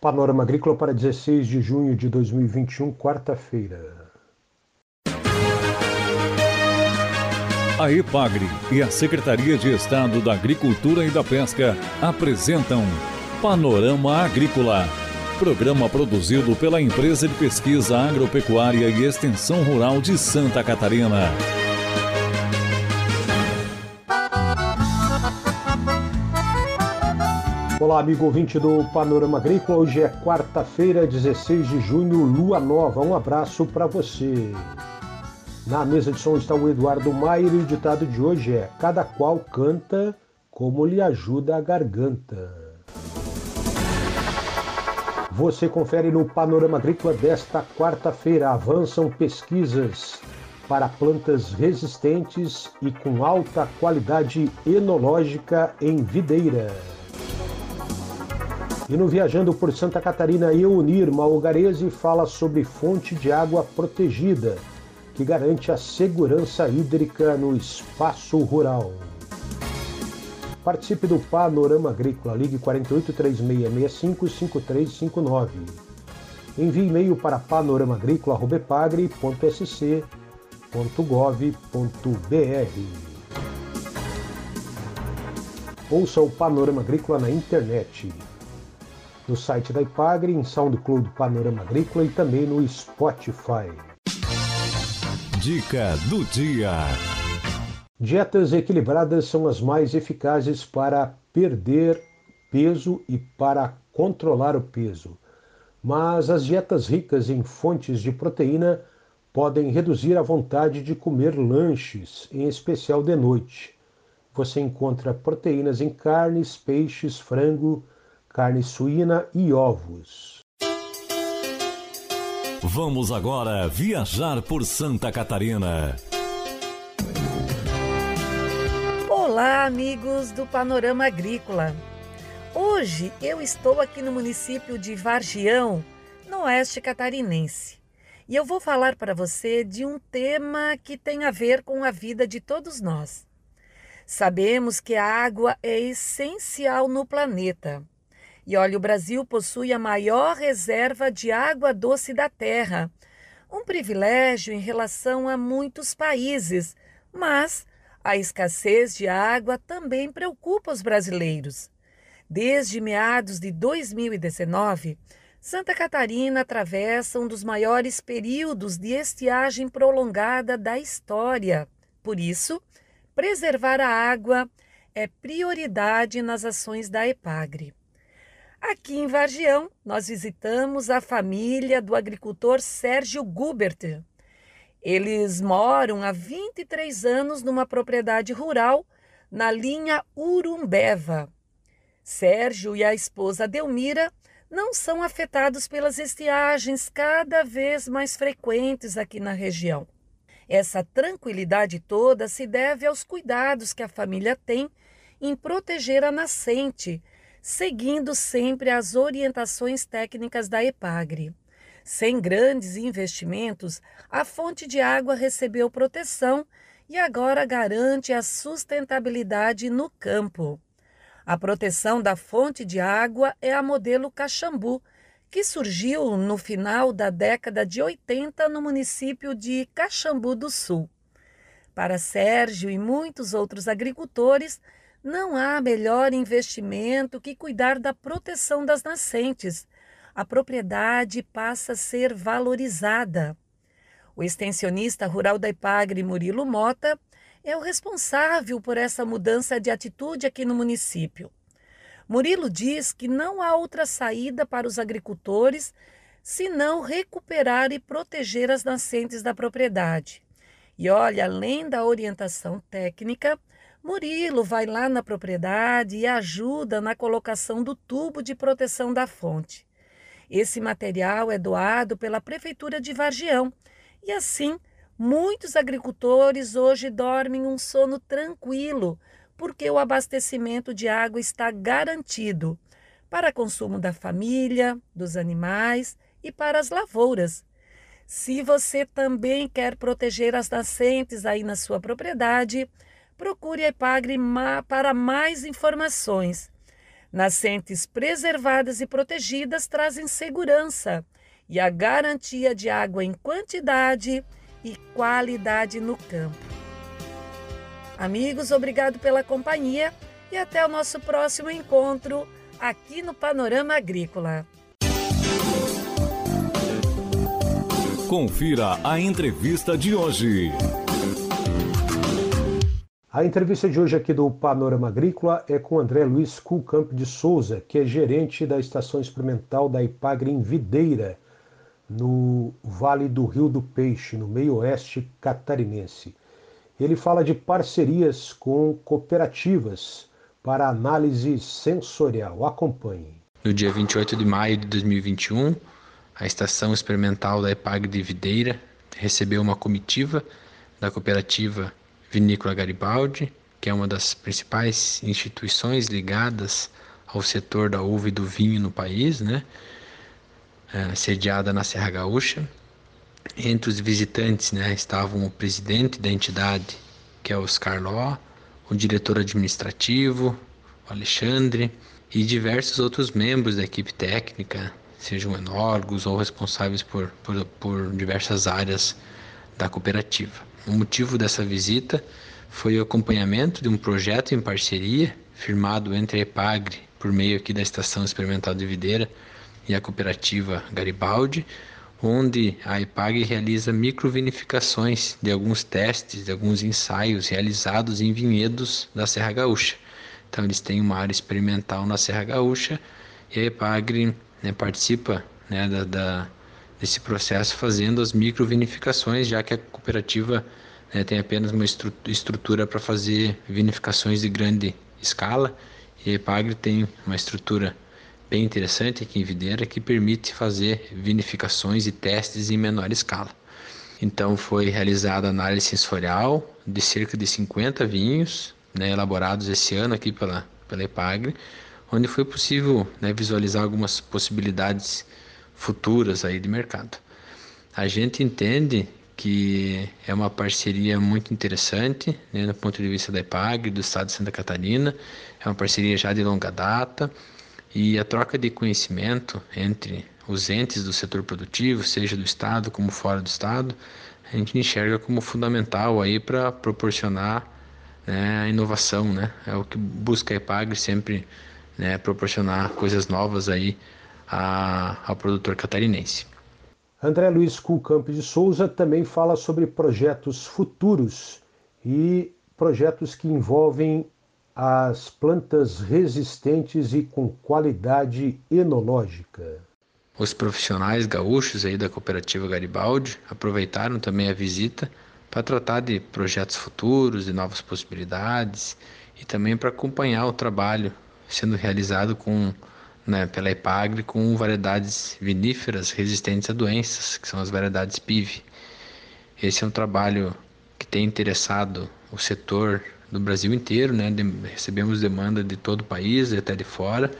Panorama Agrícola para 16 de junho de 2021, quarta-feira. A EPAGRE e a Secretaria de Estado da Agricultura e da Pesca apresentam Panorama Agrícola, programa produzido pela Empresa de Pesquisa Agropecuária e Extensão Rural de Santa Catarina. Olá, amigo ouvinte do Panorama Agrícola. Hoje é quarta-feira, 16 de junho, lua nova. Um abraço para você. Na mesa de som está o Eduardo Maier e o ditado de hoje é: Cada qual canta como lhe ajuda a garganta. Você confere no Panorama Agrícola desta quarta-feira. Avançam pesquisas para plantas resistentes e com alta qualidade enológica em videira. E no Viajando por Santa Catarina, Eunir Malgarese fala sobre fonte de água protegida, que garante a segurança hídrica no espaço rural. Participe do Panorama Agrícola, ligue 48 3665 5359. Envie e-mail para panoramaagrícola.sc.gov.br. Ouça o Panorama Agrícola na internet no site da Ipagre, em SoundCloud Panorama Agrícola e também no Spotify. Dica do dia. Dietas equilibradas são as mais eficazes para perder peso e para controlar o peso. Mas as dietas ricas em fontes de proteína podem reduzir a vontade de comer lanches, em especial de noite. Você encontra proteínas em carnes, peixes, frango, carne suína e ovos. Vamos agora viajar por Santa Catarina. Olá, amigos do Panorama Agrícola. Hoje eu estou aqui no município de Vargião, no oeste catarinense. E eu vou falar para você de um tema que tem a ver com a vida de todos nós. Sabemos que a água é essencial no planeta. E olha, o Brasil possui a maior reserva de água doce da Terra, um privilégio em relação a muitos países, mas a escassez de água também preocupa os brasileiros. Desde meados de 2019, Santa Catarina atravessa um dos maiores períodos de estiagem prolongada da história. Por isso, preservar a água é prioridade nas ações da EPAGRE. Aqui em Vargião, nós visitamos a família do agricultor Sérgio Gubert. Eles moram há 23 anos numa propriedade rural na linha Urumbeva. Sérgio e a esposa Delmira não são afetados pelas estiagens cada vez mais frequentes aqui na região. Essa tranquilidade toda se deve aos cuidados que a família tem em proteger a nascente seguindo sempre as orientações técnicas da EPAGRE. Sem grandes investimentos, a fonte de água recebeu proteção e agora garante a sustentabilidade no campo. A proteção da fonte de água é a modelo Caxambu, que surgiu no final da década de 80 no município de Caxambu do Sul. Para Sérgio e muitos outros agricultores, não há melhor investimento que cuidar da proteção das nascentes. A propriedade passa a ser valorizada. O extensionista rural da Ipagre, Murilo Mota, é o responsável por essa mudança de atitude aqui no município. Murilo diz que não há outra saída para os agricultores senão recuperar e proteger as nascentes da propriedade. E olha, além da orientação técnica, Murilo vai lá na propriedade e ajuda na colocação do tubo de proteção da fonte. Esse material é doado pela Prefeitura de Vargião e assim muitos agricultores hoje dormem um sono tranquilo porque o abastecimento de água está garantido para consumo da família, dos animais e para as lavouras. Se você também quer proteger as nascentes aí na sua propriedade, procure a Epagre para mais informações. Nascentes preservadas e protegidas trazem segurança e a garantia de água em quantidade e qualidade no campo. Amigos, obrigado pela companhia e até o nosso próximo encontro aqui no Panorama Agrícola. Confira a entrevista de hoje. A entrevista de hoje aqui do Panorama Agrícola é com André Luiz Culcamp de Souza, que é gerente da Estação Experimental da Ipagre em Videira, no Vale do Rio do Peixe, no meio oeste catarinense. Ele fala de parcerias com cooperativas para análise sensorial. Acompanhe. No dia 28 de maio de 2021, a Estação Experimental da Ipagre de Videira recebeu uma comitiva da cooperativa Vinícola Garibaldi, que é uma das principais instituições ligadas ao setor da uva e do vinho no país, né? É, sediada na Serra Gaúcha. Entre os visitantes né, estavam o presidente da entidade, que é Oscar Ló, o diretor administrativo, o Alexandre, e diversos outros membros da equipe técnica, sejam enólogos ou responsáveis por, por, por diversas áreas da cooperativa. O motivo dessa visita foi o acompanhamento de um projeto em parceria firmado entre a EPAGRE, por meio aqui da Estação Experimental de Videira, e a cooperativa Garibaldi, onde a EPAGRE realiza microvinificações de alguns testes, de alguns ensaios realizados em vinhedos da Serra Gaúcha. Então eles têm uma área experimental na Serra Gaúcha e a EPAGRE né, participa né, da, da desse processo fazendo as microvinificações, já que a cooperativa né, tem apenas uma estrutura para fazer vinificações de grande escala e a Epagre tem uma estrutura bem interessante aqui em Videira que permite fazer vinificações e testes em menor escala. Então foi realizada análise sensorial de cerca de 50 vinhos né, elaborados esse ano aqui pela, pela Epagre, onde foi possível né, visualizar algumas possibilidades futuras aí de mercado. A gente entende que é uma parceria muito interessante, né, do ponto de vista da EPAG, do Estado de Santa Catarina, é uma parceria já de longa data e a troca de conhecimento entre os entes do setor produtivo, seja do Estado como fora do Estado, a gente enxerga como fundamental aí para proporcionar né, a inovação, né? É o que busca a EPAG sempre né, proporcionar coisas novas aí a, ao produtor catarinense. André Luiz Culcamp de Souza também fala sobre projetos futuros e projetos que envolvem as plantas resistentes e com qualidade enológica. Os profissionais gaúchos aí da cooperativa Garibaldi aproveitaram também a visita para tratar de projetos futuros, de novas possibilidades e também para acompanhar o trabalho sendo realizado com né, pela Ipagre com variedades viníferas resistentes a doenças, que são as variedades PIV. Esse é um trabalho que tem interessado o setor do Brasil inteiro, né? De, recebemos demanda de todo o país e até de fora.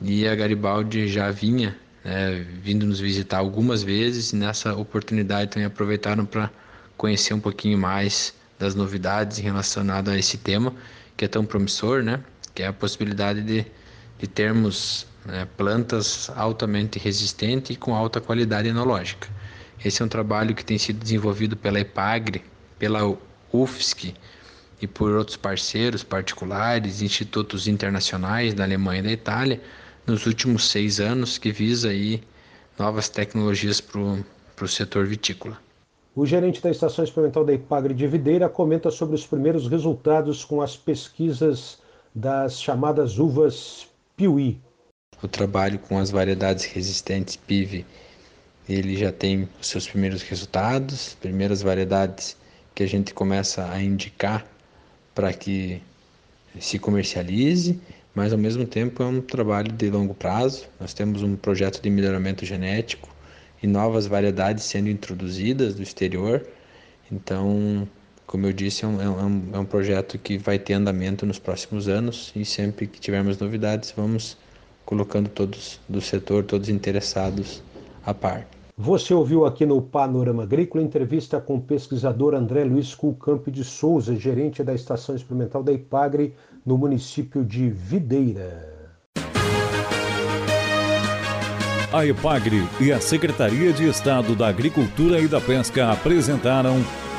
E a Garibaldi já vinha né, vindo nos visitar algumas vezes e nessa oportunidade também aproveitaram para conhecer um pouquinho mais das novidades relacionadas a esse tema que é tão promissor, né? Que é a possibilidade de de termos né, plantas altamente resistentes e com alta qualidade enológica. Esse é um trabalho que tem sido desenvolvido pela EPAGRE, pela UFSC e por outros parceiros particulares, institutos internacionais da Alemanha e da Itália, nos últimos seis anos, que visa aí novas tecnologias para o setor vitícola. O gerente da Estação Experimental da Ipagre de Videira comenta sobre os primeiros resultados com as pesquisas das chamadas uvas Piuí. O trabalho com as variedades resistentes PIV, ele já tem os seus primeiros resultados, primeiras variedades que a gente começa a indicar para que se comercialize, mas ao mesmo tempo é um trabalho de longo prazo. Nós temos um projeto de melhoramento genético e novas variedades sendo introduzidas do exterior. Então, como eu disse, é, é um, é um, projeto que vai ter andamento nos próximos anos e sempre que tivermos novidades, vamos colocando todos do setor, todos interessados a par. Você ouviu aqui no Panorama Agrícola entrevista com o pesquisador André Luiz Culcamp de Souza, gerente da Estação Experimental da Ipagre, no município de Videira. A EPAGRE e a Secretaria de Estado da Agricultura e da Pesca apresentaram